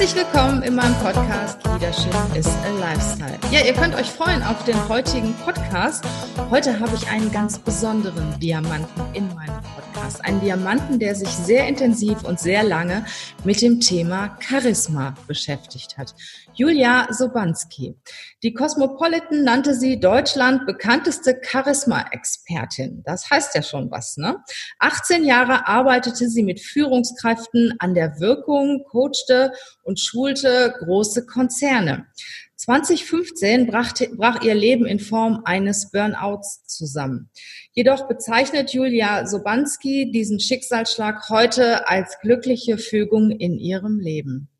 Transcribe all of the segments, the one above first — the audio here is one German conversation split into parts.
Herzlich willkommen in meinem Podcast Leadership is a Lifestyle. Ja, ihr könnt euch freuen auf den heutigen Podcast. Heute habe ich einen ganz besonderen Diamanten in meinem Podcast. Einen Diamanten, der sich sehr intensiv und sehr lange mit dem Thema Charisma beschäftigt hat. Julia Sobanski. Die Cosmopolitan nannte sie Deutschland bekannteste Charisma-Expertin. Das heißt ja schon was, ne? 18 Jahre arbeitete sie mit Führungskräften an der Wirkung, coachte und schulte große Konzerne. 2015 brach, brach ihr Leben in Form eines Burnouts zusammen. Jedoch bezeichnet Julia Sobanski diesen Schicksalsschlag heute als glückliche Fügung in ihrem Leben.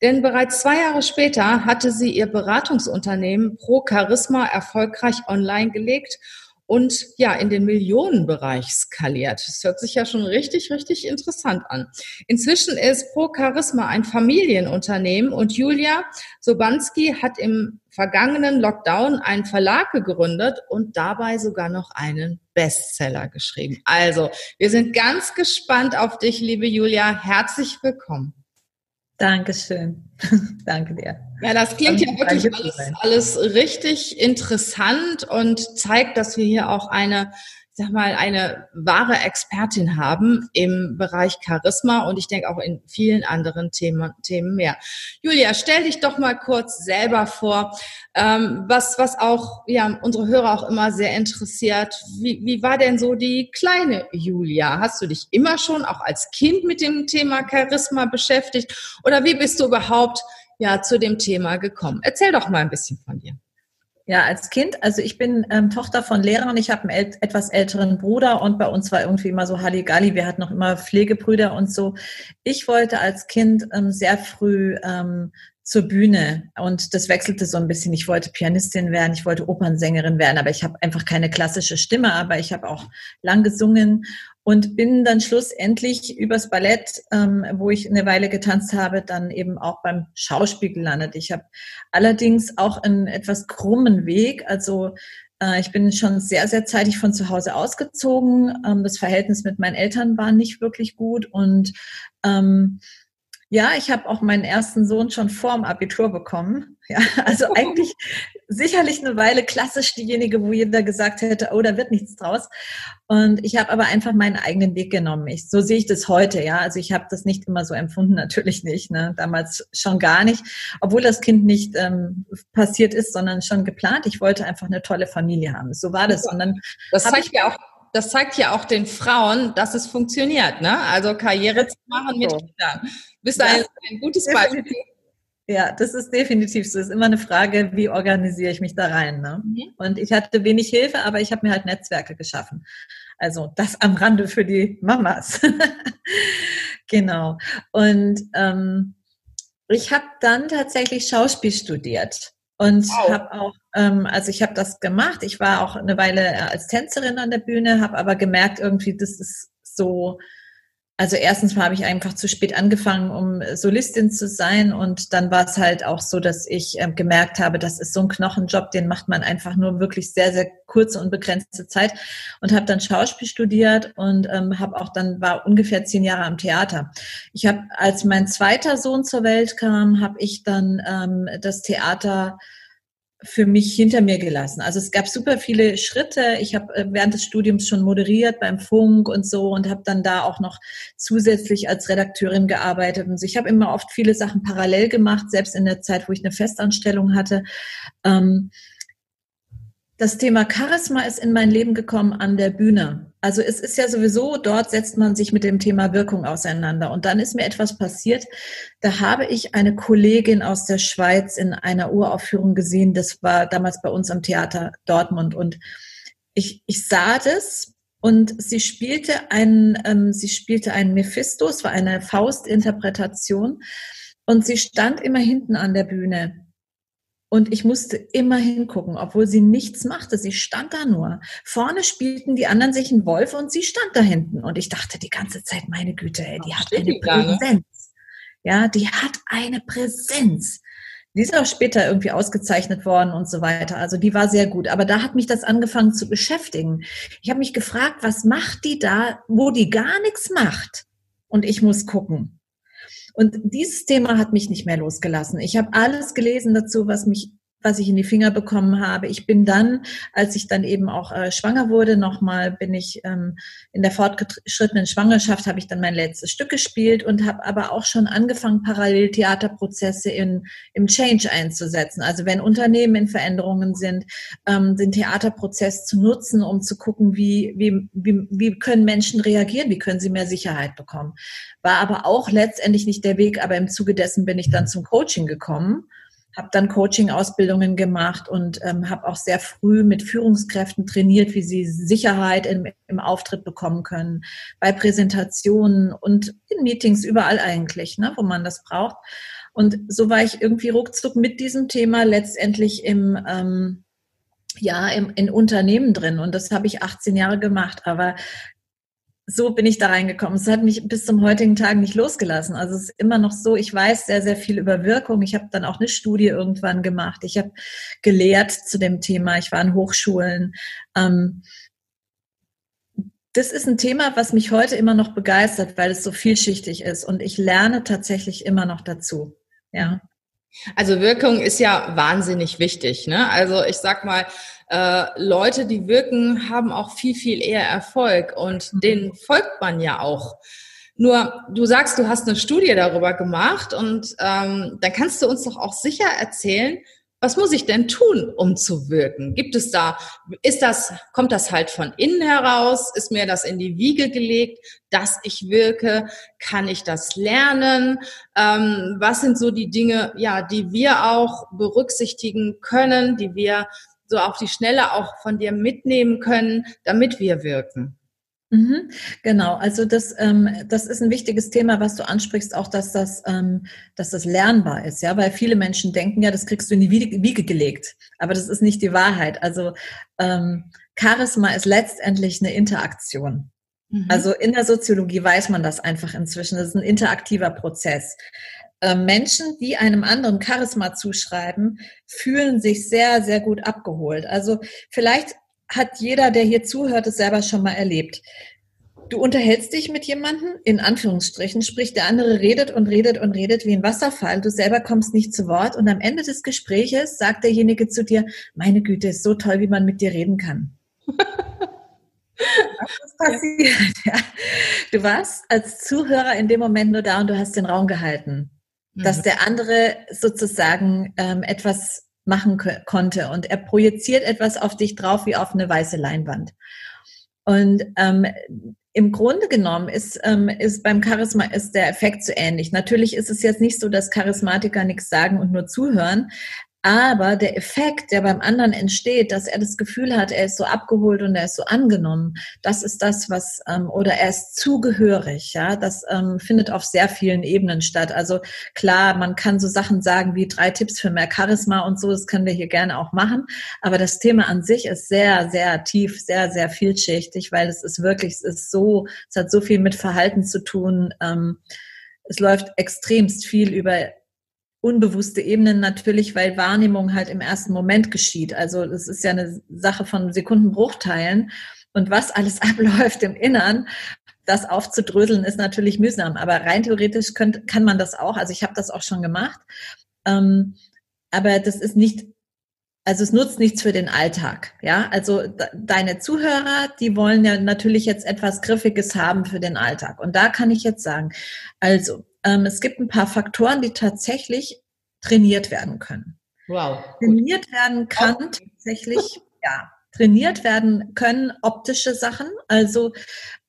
Denn bereits zwei Jahre später hatte sie ihr Beratungsunternehmen Pro Charisma erfolgreich online gelegt und ja, in den Millionenbereich skaliert. Das hört sich ja schon richtig, richtig interessant an. Inzwischen ist Pro Charisma ein Familienunternehmen und Julia Sobanski hat im vergangenen Lockdown einen Verlag gegründet und dabei sogar noch einen Bestseller geschrieben. Also, wir sind ganz gespannt auf dich, liebe Julia. Herzlich willkommen. Dankeschön. Danke dir. Ja, das klingt ja wirklich alles, alles richtig interessant und zeigt, dass wir hier auch eine sag mal, eine wahre Expertin haben im Bereich Charisma und ich denke auch in vielen anderen Themen, Themen mehr. Julia, stell dich doch mal kurz selber vor, ähm, was, was auch ja, unsere Hörer auch immer sehr interessiert. Wie, wie war denn so die kleine Julia? Hast du dich immer schon auch als Kind mit dem Thema Charisma beschäftigt oder wie bist du überhaupt ja, zu dem Thema gekommen? Erzähl doch mal ein bisschen von dir. Ja, als Kind, also ich bin ähm, Tochter von Lehrern, ich habe einen äl etwas älteren Bruder und bei uns war irgendwie immer so Halligalli, wir hatten noch immer Pflegebrüder und so. Ich wollte als Kind ähm, sehr früh ähm, zur Bühne und das wechselte so ein bisschen. Ich wollte Pianistin werden, ich wollte Opernsängerin werden, aber ich habe einfach keine klassische Stimme, aber ich habe auch lang gesungen und bin dann schlussendlich übers Ballett, ähm, wo ich eine Weile getanzt habe, dann eben auch beim Schauspiel gelandet. Ich habe allerdings auch einen etwas krummen Weg, also äh, ich bin schon sehr, sehr zeitig von zu Hause ausgezogen. Ähm, das Verhältnis mit meinen Eltern war nicht wirklich gut und ähm, ja, ich habe auch meinen ersten Sohn schon vorm Abitur bekommen. Ja, also eigentlich sicherlich eine Weile klassisch diejenige, wo jeder gesagt hätte, oh, da wird nichts draus. Und ich habe aber einfach meinen eigenen Weg genommen. Ich, so sehe ich das heute, ja. Also ich habe das nicht immer so empfunden, natürlich nicht. Ne? Damals schon gar nicht, obwohl das Kind nicht ähm, passiert ist, sondern schon geplant. Ich wollte einfach eine tolle Familie haben. So war das. Und dann das zeigt ja auch das zeigt ja auch den Frauen, dass es funktioniert, ne? Also Karriere zu machen mit Kindern. Bist du ein, ein gutes Beispiel? Ja, das ist definitiv so. Es ist immer eine Frage, wie organisiere ich mich da rein. Ne? Mhm. Und ich hatte wenig Hilfe, aber ich habe mir halt Netzwerke geschaffen. Also das am Rande für die Mamas. genau. Und ähm, ich habe dann tatsächlich Schauspiel studiert und wow. habe auch, ähm, also ich habe das gemacht. Ich war auch eine Weile äh, als Tänzerin an der Bühne, habe aber gemerkt, irgendwie, das ist so also erstens mal habe ich einfach zu spät angefangen, um Solistin zu sein. Und dann war es halt auch so, dass ich äh, gemerkt habe, das ist so ein Knochenjob, den macht man einfach nur wirklich sehr, sehr kurze und begrenzte Zeit. Und habe dann Schauspiel studiert und ähm, habe auch dann, war ungefähr zehn Jahre am Theater. Ich habe, als mein zweiter Sohn zur Welt kam, habe ich dann ähm, das Theater für mich hinter mir gelassen. Also es gab super viele Schritte. Ich habe äh, während des Studiums schon moderiert beim Funk und so und habe dann da auch noch zusätzlich als Redakteurin gearbeitet. Und ich habe immer oft viele Sachen parallel gemacht, selbst in der Zeit, wo ich eine Festanstellung hatte. Ähm, das Thema Charisma ist in mein Leben gekommen an der Bühne. Also es ist ja sowieso, dort setzt man sich mit dem Thema Wirkung auseinander. Und dann ist mir etwas passiert. Da habe ich eine Kollegin aus der Schweiz in einer Uraufführung gesehen. Das war damals bei uns am Theater Dortmund. Und ich, ich sah das und sie spielte einen, ähm, sie spielte einen Mephisto. Es war eine Faustinterpretation. Und sie stand immer hinten an der Bühne Und ich musste immer hingucken, obwohl sie nichts machte. Sie stand da nur. Vorne spielten die anderen sich einen Wolf und sie stand da hinten. Und ich dachte die ganze Zeit, meine Güte, ey, die hat eine ne? Präsenz. Ja, die hat eine Präsenz. Die ist auch später irgendwie ausgezeichnet worden und so weiter. Also die war sehr gut. Aber da hat mich das angefangen zu beschäftigen. Ich habe mich gefragt, was macht die da, wo die gar nichts macht? Und ich muss gucken. Und dieses Thema hat mich nicht mehr losgelassen. Ich habe alles gelesen dazu, was mich was ich in die Finger bekommen habe. Ich bin dann, als ich dann eben auch äh, schwanger wurde, nochmal bin ich ähm, in der fortgeschrittenen Schwangerschaft, habe ich dann mein letztes Stück gespielt und habe aber auch schon angefangen, parallel Theaterprozesse in, im Change einzusetzen. Also wenn Unternehmen in Veränderungen sind, ähm, den Theaterprozess zu nutzen, um zu gucken, wie, wie, wie, wie können Menschen reagieren, wie können sie mehr Sicherheit bekommen. War aber auch letztendlich nicht der Weg, aber im Zuge dessen bin ich dann zum Coaching gekommen habe dann Coaching-Ausbildungen gemacht und ähm, habe auch sehr früh mit Führungskräften trainiert, wie sie Sicherheit im, im Auftritt bekommen können, bei Präsentationen und in Meetings, überall eigentlich, ne, wo man das braucht. Und so war ich irgendwie ruckzuck mit diesem Thema letztendlich im, ähm, ja, im, in Unternehmen drin. Und das habe ich 18 Jahre gemacht. Aber so bin ich da reingekommen. Es hat mich bis zum heutigen Tag nicht losgelassen. Also es ist immer noch so, ich weiß sehr, sehr viel über Wirkung. Ich habe dann auch eine Studie irgendwann gemacht. Ich habe gelehrt zu dem Thema. Ich war in Hochschulen. Ähm, das ist ein Thema, was mich heute immer noch begeistert, weil es so vielschichtig ist und ich lerne tatsächlich immer noch dazu. Ja. Also Wirkung ist ja wahnsinnig wichtig. Ne? Also ich sag mal, äh, Leute, die wirken, haben auch viel, viel eher Erfolg und mhm. denen folgt man ja auch. Nur, du sagst, du hast eine Studie darüber gemacht und ähm, dann kannst du uns doch auch sicher erzählen, was muss ich denn tun, um zu wirken? Gibt es da, ist das, kommt das halt von innen heraus? Ist mir das in die Wiege gelegt, dass ich wirke? Kann ich das lernen? Ähm, was sind so die Dinge, ja, die wir auch berücksichtigen können, die wir so auf die Schnelle auch von dir mitnehmen können, damit wir wirken? Mhm, genau, also das, ähm, das ist ein wichtiges Thema, was du ansprichst, auch dass das, ähm, dass das lernbar ist, ja, weil viele Menschen denken, ja, das kriegst du in die Wiege gelegt, aber das ist nicht die Wahrheit. Also ähm, Charisma ist letztendlich eine Interaktion. Mhm. Also in der Soziologie weiß man das einfach inzwischen. Das ist ein interaktiver Prozess. Ähm, Menschen, die einem anderen Charisma zuschreiben, fühlen sich sehr, sehr gut abgeholt. Also vielleicht hat jeder, der hier zuhört, es selber schon mal erlebt. Du unterhältst dich mit jemandem, in Anführungsstrichen, sprich der andere redet und redet und redet wie ein Wasserfall, du selber kommst nicht zu Wort und am Ende des Gespräches sagt derjenige zu dir, meine Güte, ist so toll, wie man mit dir reden kann. Was ist passiert? Ja. Du warst als Zuhörer in dem Moment nur da und du hast den Raum gehalten. Dass der andere sozusagen ähm, etwas machen konnte. Und er projiziert etwas auf dich drauf wie auf eine weiße Leinwand. Und ähm, im Grunde genommen ist, ähm, ist beim Charisma ist der Effekt so ähnlich. Natürlich ist es jetzt nicht so, dass Charismatiker nichts sagen und nur zuhören, aber der Effekt, der beim anderen entsteht, dass er das Gefühl hat, er ist so abgeholt und er ist so angenommen, das ist das, was, ähm, oder er ist zugehörig, ja, das ähm, findet auf sehr vielen Ebenen statt. Also klar, man kann so Sachen sagen wie drei Tipps für mehr Charisma und so, das können wir hier gerne auch machen. Aber das Thema an sich ist sehr, sehr tief, sehr, sehr vielschichtig, weil es ist wirklich, es ist so, es hat so viel mit Verhalten zu tun. Ähm, es läuft extremst viel über unbewusste Ebenen natürlich, weil Wahrnehmung halt im ersten Moment geschieht. Also das ist ja eine Sache von Sekundenbruchteilen. Und was alles abläuft im Innern, das aufzudröseln, ist natürlich mühsam. Aber rein theoretisch könnt, kann man das auch. Also ich habe das auch schon gemacht. Ähm, aber das ist nicht, also es nutzt nichts für den Alltag. Ja, also deine Zuhörer, die wollen ja natürlich jetzt etwas Griffiges haben für den Alltag. Und da kann ich jetzt sagen, also ähm, es gibt ein paar Faktoren, die tatsächlich trainiert werden können. Wow. Trainiert werden kann okay. tatsächlich, ja, trainiert werden können optische Sachen. Also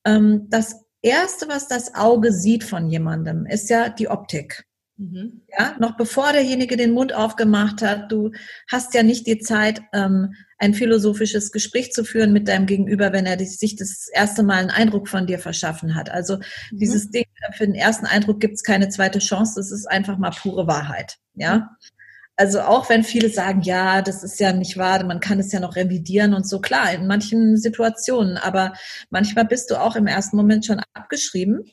ähm, das Erste, was das Auge sieht von jemandem, ist ja die Optik. Mhm. Ja, noch bevor derjenige den Mund aufgemacht hat, du hast ja nicht die Zeit, ähm, ein philosophisches Gespräch zu führen mit deinem Gegenüber, wenn er sich das erste Mal einen Eindruck von dir verschaffen hat. Also mhm. dieses Ding, für den ersten Eindruck gibt es keine zweite Chance, das ist einfach mal pure Wahrheit. Ja. Also auch wenn viele sagen, ja, das ist ja nicht wahr, man kann es ja noch revidieren und so, klar, in manchen Situationen, aber manchmal bist du auch im ersten Moment schon abgeschrieben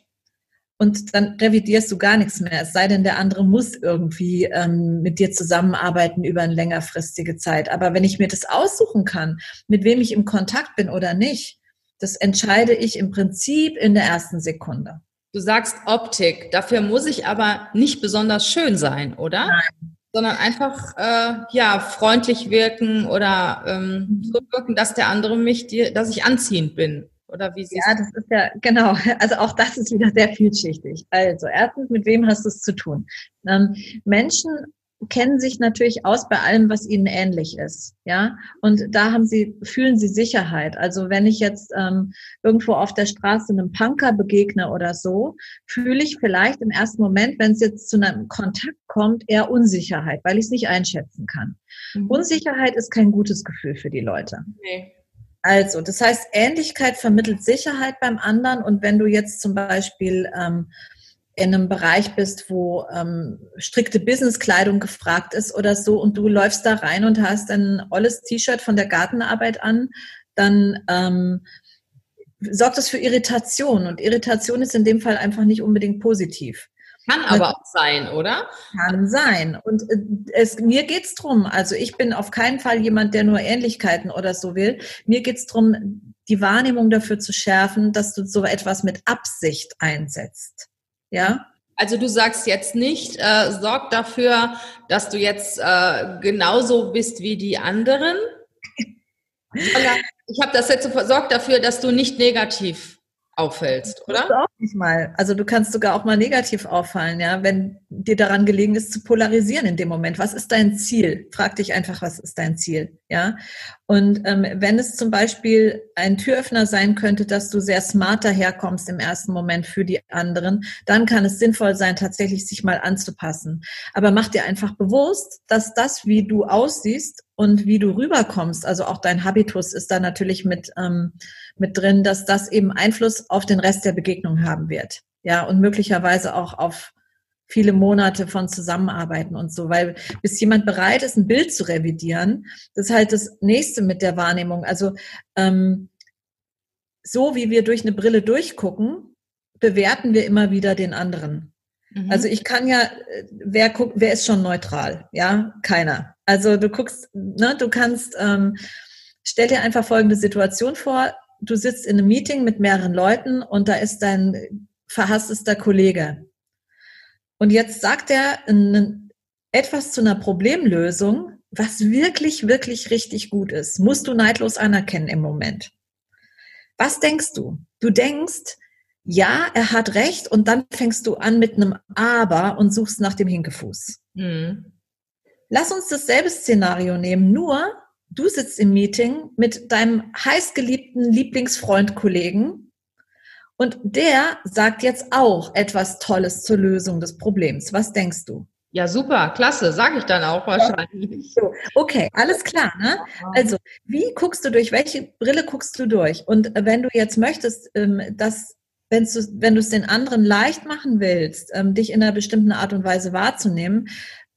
und dann revidierst du gar nichts mehr, es sei denn, der andere muss irgendwie ähm, mit dir zusammenarbeiten über eine längerfristige Zeit. Aber wenn ich mir das aussuchen kann, mit wem ich im Kontakt bin oder nicht, das entscheide ich im Prinzip in der ersten Sekunde. Du sagst Optik, dafür muss ich aber nicht besonders schön sein, oder? Nein sondern einfach äh, ja freundlich wirken oder ähm, so wirken, dass der andere mich, die, dass ich anziehend bin. Oder wie Ja, das ist ja genau. Also auch das ist wieder sehr vielschichtig. Also erstens, mit wem hast du es zu tun? Ähm, Menschen kennen sich natürlich aus bei allem, was ihnen ähnlich ist. Ja, und da haben sie, fühlen sie Sicherheit. Also wenn ich jetzt ähm, irgendwo auf der Straße einem Punker begegne oder so, fühle ich vielleicht im ersten Moment, wenn es jetzt zu einem Kontakt kommt, eher Unsicherheit, weil ich es nicht einschätzen kann. Mhm. Unsicherheit ist kein gutes Gefühl für die Leute. Nee. Also, das heißt, Ähnlichkeit vermittelt Sicherheit beim anderen. Und wenn du jetzt zum Beispiel ähm, in einem Bereich bist, wo ähm, strikte Businesskleidung gefragt ist oder so und du läufst da rein und hast ein olles T-Shirt von der Gartenarbeit an, dann ähm, sorgt das für Irritation und Irritation ist in dem Fall einfach nicht unbedingt positiv. Kann aber auch sein, oder? Kann sein. Und äh, es, mir geht's drum. Also ich bin auf keinen Fall jemand, der nur Ähnlichkeiten oder so will. Mir geht's drum, die Wahrnehmung dafür zu schärfen, dass du so etwas mit Absicht einsetzt. Ja. Also du sagst jetzt nicht, äh, sorg dafür, dass du jetzt äh, genauso bist wie die anderen. ich habe das jetzt so versorgt dafür, dass du nicht negativ auffällst, oder? Du auch nicht mal. Also du kannst sogar auch mal negativ auffallen, ja, wenn dir daran gelegen ist zu polarisieren in dem Moment. Was ist dein Ziel? Frag dich einfach, was ist dein Ziel, ja? Und ähm, wenn es zum Beispiel ein Türöffner sein könnte, dass du sehr smart daherkommst im ersten Moment für die anderen, dann kann es sinnvoll sein, tatsächlich sich mal anzupassen. Aber mach dir einfach bewusst, dass das, wie du aussiehst und wie du rüberkommst, also auch dein Habitus ist da natürlich mit ähm, mit drin, dass das eben Einfluss auf den Rest der Begegnung haben wird. Ja, und möglicherweise auch auf viele Monate von Zusammenarbeiten und so, weil bis jemand bereit ist, ein Bild zu revidieren, das ist halt das nächste mit der Wahrnehmung. Also ähm, so wie wir durch eine Brille durchgucken, bewerten wir immer wieder den anderen. Mhm. Also ich kann ja, wer guckt, wer ist schon neutral? Ja, keiner. Also du guckst, ne, du kannst, ähm, stell dir einfach folgende Situation vor, du sitzt in einem Meeting mit mehreren Leuten und da ist dein verhasstester Kollege. Und jetzt sagt er etwas zu einer Problemlösung, was wirklich, wirklich richtig gut ist. Musst du neidlos anerkennen im Moment. Was denkst du? Du denkst, ja, er hat recht und dann fängst du an mit einem Aber und suchst nach dem Hinkefuß. Mhm. Lass uns dasselbe Szenario nehmen, nur du sitzt im Meeting mit deinem heißgeliebten Lieblingsfreund, Kollegen und der sagt jetzt auch etwas Tolles zur Lösung des Problems. Was denkst du? Ja, super, klasse, sage ich dann auch wahrscheinlich. Okay, alles klar. Ne? Also, wie guckst du durch? Welche Brille guckst du durch? Und wenn du jetzt möchtest, ähm, dass wenn du, wenn du es den anderen leicht machen willst, ähm, dich in einer bestimmten Art und Weise wahrzunehmen,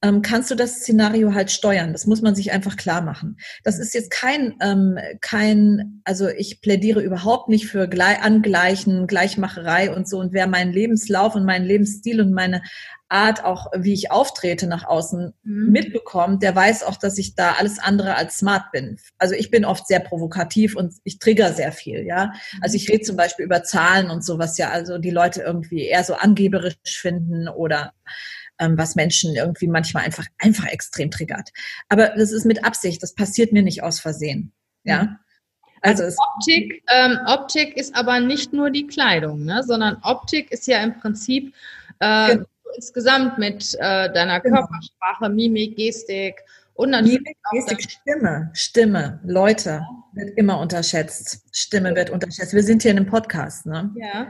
ähm, kannst du das Szenario halt steuern. Das muss man sich einfach klar machen. Das ist jetzt kein, ähm, kein, also ich plädiere überhaupt nicht für Gle Angleichen, Gleichmacherei und so. Und wer meinen Lebenslauf und meinen Lebensstil und meine Art auch, wie ich auftrete nach außen mhm. mitbekommt, der weiß auch, dass ich da alles andere als smart bin. Also ich bin oft sehr provokativ und ich trigger sehr viel, ja. Also ich rede zum Beispiel über Zahlen und so, was ja also die Leute irgendwie eher so angeberisch finden oder ähm, was Menschen irgendwie manchmal einfach, einfach extrem triggert. Aber das ist mit Absicht, das passiert mir nicht aus Versehen. Ja. Mhm. Also, also Optik, ähm, Optik ist aber nicht nur die Kleidung, ne? sondern Optik ist ja im Prinzip äh, genau. insgesamt mit äh, deiner genau. Körpersprache, Mimik, Gestik und natürlich Mimik, Gestik, Stimme, Stimme, Leute wird immer unterschätzt. Stimme wird unterschätzt. Wir sind hier in einem Podcast, ne? Ja.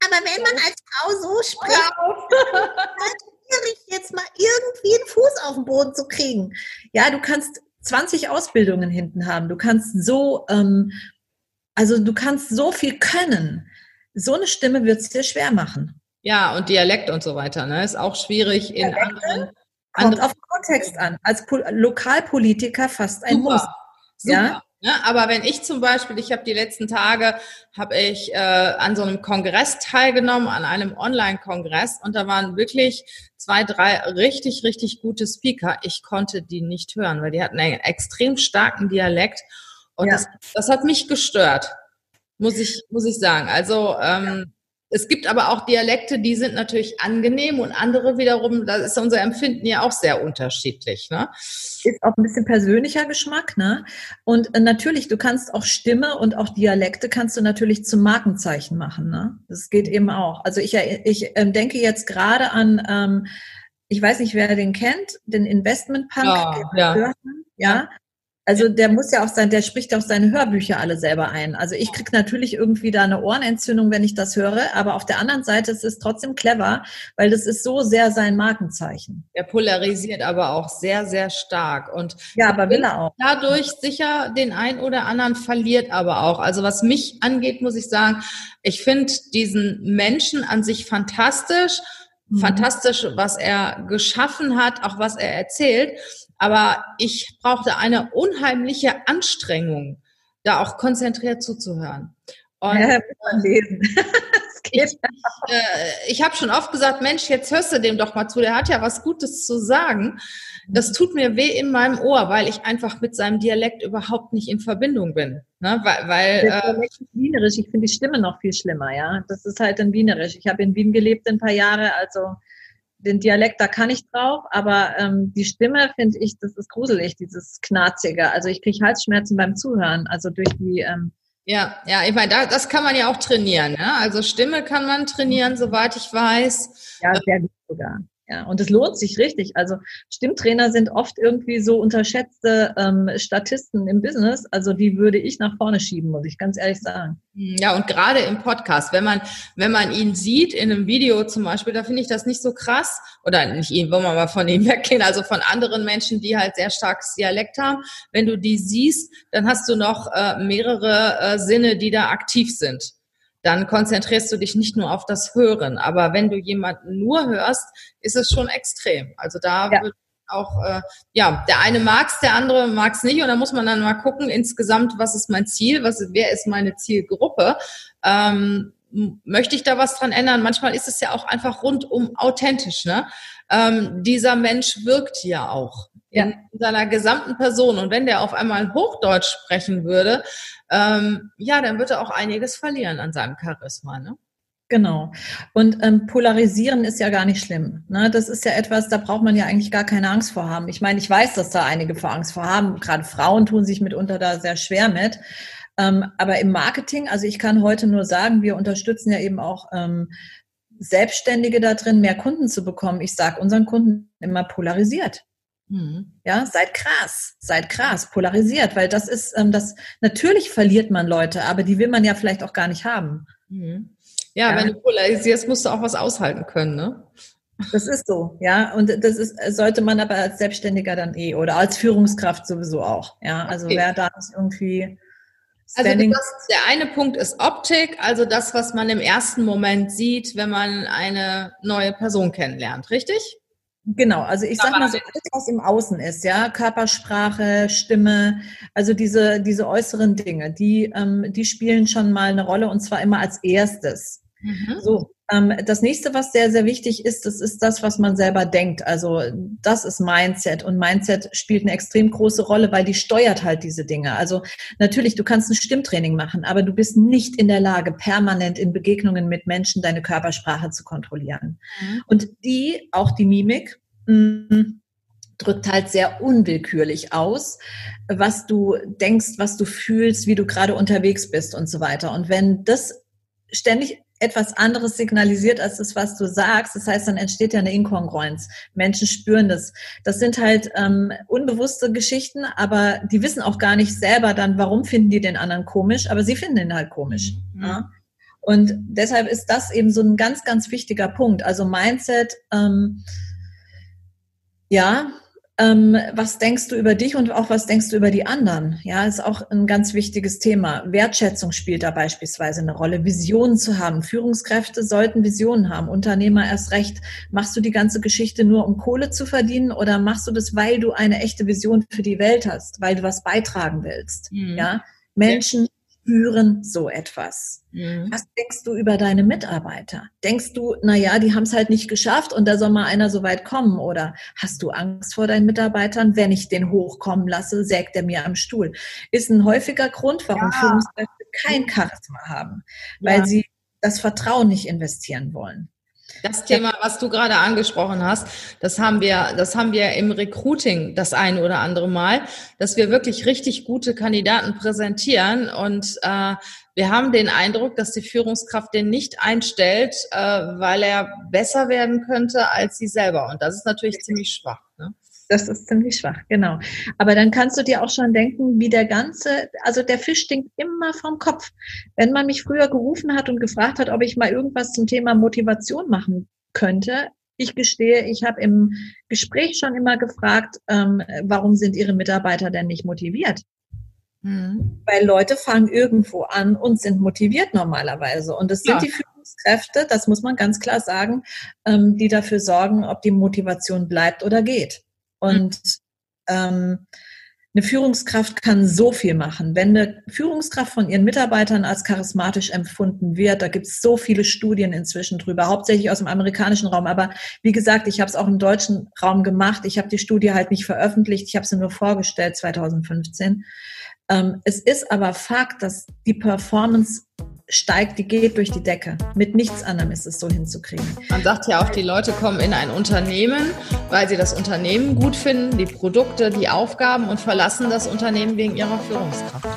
Aber wenn man als Frau so spricht, schwierig, jetzt mal irgendwie einen Fuß auf den Boden zu kriegen. Ja, du kannst 20 Ausbildungen hinten haben. Du kannst so, ähm, also du kannst so viel können. So eine Stimme wird es dir schwer machen. Ja, und Dialekt und so weiter, ne? Ist auch schwierig in Dialekte, anderen. Kommt auf den Kontext an. Als Pol Lokalpolitiker fast ein Super. Muss. Super. Ja? Ja, aber wenn ich zum Beispiel, ich habe die letzten Tage, habe ich äh, an so einem Kongress teilgenommen, an einem Online-Kongress und da waren wirklich zwei, drei richtig, richtig gute Speaker. Ich konnte die nicht hören, weil die hatten einen extrem starken Dialekt und ja. das, das hat mich gestört, muss ich, muss ich sagen. Also ähm, es gibt aber auch Dialekte, die sind natürlich angenehm und andere wiederum, da ist unser Empfinden ja auch sehr unterschiedlich. Ne? Ist auch ein bisschen persönlicher Geschmack, ne? Und äh, natürlich, du kannst auch Stimme und auch Dialekte kannst du natürlich zum Markenzeichen machen, ne? Das geht eben auch. Also ich, ich äh, denke jetzt gerade an, ähm, ich weiß nicht, wer den kennt, den Investment Punk. Oh, ja. ja. Also der muss ja auch sein, der spricht auch seine Hörbücher alle selber ein. Also ich krieg natürlich irgendwie da eine Ohrenentzündung, wenn ich das höre, aber auf der anderen Seite ist es trotzdem clever, weil das ist so sehr sein Markenzeichen. Er polarisiert aber auch sehr, sehr stark und ja, aber will er auch. Dadurch sicher den ein oder anderen verliert aber auch. Also was mich angeht, muss ich sagen, ich finde diesen Menschen an sich fantastisch. Mhm. Fantastisch, was er geschaffen hat, auch was er erzählt. Aber ich brauchte eine unheimliche Anstrengung, da auch konzentriert zuzuhören. Und, ja, lesen. ich, äh, ich habe schon oft gesagt, Mensch, jetzt hörst du dem doch mal zu, der hat ja was Gutes zu sagen. Das tut mir weh in meinem Ohr, weil ich einfach mit seinem Dialekt überhaupt nicht in Verbindung bin. Ne? Weil, weil, äh, wienerisch, ich finde die Stimme noch viel schlimmer, ja. Das ist halt ein Wienerisch. Ich habe in Wien gelebt ein paar Jahre, also den Dialekt, da kann ich drauf, aber ähm, die Stimme finde ich, das ist gruselig, dieses Knarzige. Also ich kriege Halsschmerzen beim Zuhören, also durch die. Ähm, ja, ja, ich meine, da, das kann man ja auch trainieren. Ne? Also Stimme kann man trainieren, soweit ich weiß. Ja, sehr gut sogar. Ja, und es lohnt sich richtig. Also Stimmtrainer sind oft irgendwie so unterschätzte ähm, Statisten im Business. Also die würde ich nach vorne schieben, muss ich ganz ehrlich sagen. Ja, und gerade im Podcast, wenn man, wenn man ihn sieht in einem Video zum Beispiel, da finde ich das nicht so krass. Oder nicht ihn, wollen wir mal von ihm weggehen, also von anderen Menschen, die halt sehr starkes Dialekt haben. Wenn du die siehst, dann hast du noch äh, mehrere äh, Sinne, die da aktiv sind dann konzentrierst du dich nicht nur auf das Hören. Aber wenn du jemanden nur hörst, ist es schon extrem. Also da ja. wird auch, äh, ja, der eine mag's, der andere mag's nicht. Und da muss man dann mal gucken, insgesamt, was ist mein Ziel, was, wer ist meine Zielgruppe. Ähm, möchte ich da was dran ändern? Manchmal ist es ja auch einfach rundum authentisch. Ne? Ähm, dieser Mensch wirkt ja auch ja. in seiner gesamten Person. Und wenn der auf einmal Hochdeutsch sprechen würde, ähm, ja, dann wird er auch einiges verlieren an seinem Charisma. Ne? Genau. Und ähm, polarisieren ist ja gar nicht schlimm. Ne? Das ist ja etwas, da braucht man ja eigentlich gar keine Angst vor haben. Ich meine, ich weiß, dass da einige vor Angst vor haben. Gerade Frauen tun sich mitunter da sehr schwer mit. Ähm, aber im Marketing, also ich kann heute nur sagen, wir unterstützen ja eben auch ähm, Selbstständige da drin, mehr Kunden zu bekommen. Ich sage unseren Kunden immer polarisiert. Mhm. Ja, seid krass, seid krass, polarisiert, weil das ist ähm, das, natürlich verliert man Leute, aber die will man ja vielleicht auch gar nicht haben. Mhm. Ja, ja, wenn du polarisierst, musst du auch was aushalten können, ne? Das ist so, ja. Und das ist, sollte man aber als Selbstständiger dann eh oder als Führungskraft sowieso auch. Ja, also okay. wer da nicht irgendwie. Also das, der eine Punkt ist Optik, also das, was man im ersten Moment sieht, wenn man eine neue Person kennenlernt, richtig? Genau, also ich sag mal so, alles, was im Außen ist, ja, Körpersprache, Stimme, also diese, diese äußeren Dinge, die, ähm, die spielen schon mal eine Rolle und zwar immer als erstes. Mhm. So, das nächste, was sehr, sehr wichtig ist, das ist das, was man selber denkt. Also das ist Mindset und Mindset spielt eine extrem große Rolle, weil die steuert halt diese Dinge. Also natürlich, du kannst ein Stimmtraining machen, aber du bist nicht in der Lage, permanent in Begegnungen mit Menschen deine Körpersprache zu kontrollieren. Mhm. Und die, auch die Mimik, mm, drückt halt sehr unwillkürlich aus, was du denkst, was du fühlst, wie du gerade unterwegs bist und so weiter. Und wenn das ständig etwas anderes signalisiert als das, was du sagst. Das heißt, dann entsteht ja eine Inkongruenz. Menschen spüren das. Das sind halt ähm, unbewusste Geschichten, aber die wissen auch gar nicht selber dann, warum finden die den anderen komisch, aber sie finden ihn halt komisch. Mhm. Ja? Und deshalb ist das eben so ein ganz, ganz wichtiger Punkt. Also Mindset, ähm, ja, ähm, was denkst du über dich und auch was denkst du über die anderen? Ja, ist auch ein ganz wichtiges Thema. Wertschätzung spielt da beispielsweise eine Rolle. Visionen zu haben. Führungskräfte sollten Visionen haben. Unternehmer erst recht. Machst du die ganze Geschichte nur, um Kohle zu verdienen oder machst du das, weil du eine echte Vision für die Welt hast, weil du was beitragen willst? Mhm. Ja, Menschen spüren so etwas. Mhm. Was denkst du über deine Mitarbeiter? Denkst du, na ja, die haben es halt nicht geschafft und da soll mal einer so weit kommen? Oder hast du Angst vor deinen Mitarbeitern? Wenn ich den hochkommen lasse, sägt er mir am Stuhl. Ist ein häufiger Grund, warum ja. Führungskräfte kein Charisma haben, weil ja. sie das Vertrauen nicht investieren wollen. Das Thema, was du gerade angesprochen hast, das haben wir, das haben wir im Recruiting das eine oder andere Mal, dass wir wirklich richtig gute Kandidaten präsentieren und äh, wir haben den Eindruck, dass die Führungskraft den nicht einstellt, äh, weil er besser werden könnte als sie selber und das ist natürlich ziemlich schwach. Das ist ziemlich schwach, genau. Aber dann kannst du dir auch schon denken, wie der ganze, also der Fisch stinkt immer vom Kopf. Wenn man mich früher gerufen hat und gefragt hat, ob ich mal irgendwas zum Thema Motivation machen könnte, ich gestehe, ich habe im Gespräch schon immer gefragt, ähm, warum sind Ihre Mitarbeiter denn nicht motiviert? Mhm. Weil Leute fangen irgendwo an und sind motiviert normalerweise. Und es sind ja. die Führungskräfte, das muss man ganz klar sagen, ähm, die dafür sorgen, ob die Motivation bleibt oder geht. Und ähm, eine Führungskraft kann so viel machen. Wenn eine Führungskraft von ihren Mitarbeitern als charismatisch empfunden wird, da gibt es so viele Studien inzwischen drüber, hauptsächlich aus dem amerikanischen Raum. Aber wie gesagt, ich habe es auch im deutschen Raum gemacht. Ich habe die Studie halt nicht veröffentlicht, ich habe sie nur vorgestellt 2015. Ähm, es ist aber Fakt, dass die Performance steigt, die geht durch die Decke. Mit nichts anderem ist es so hinzukriegen. Man sagt ja auch, die Leute kommen in ein Unternehmen, weil sie das Unternehmen gut finden, die Produkte, die Aufgaben und verlassen das Unternehmen wegen ihrer Führungskraft.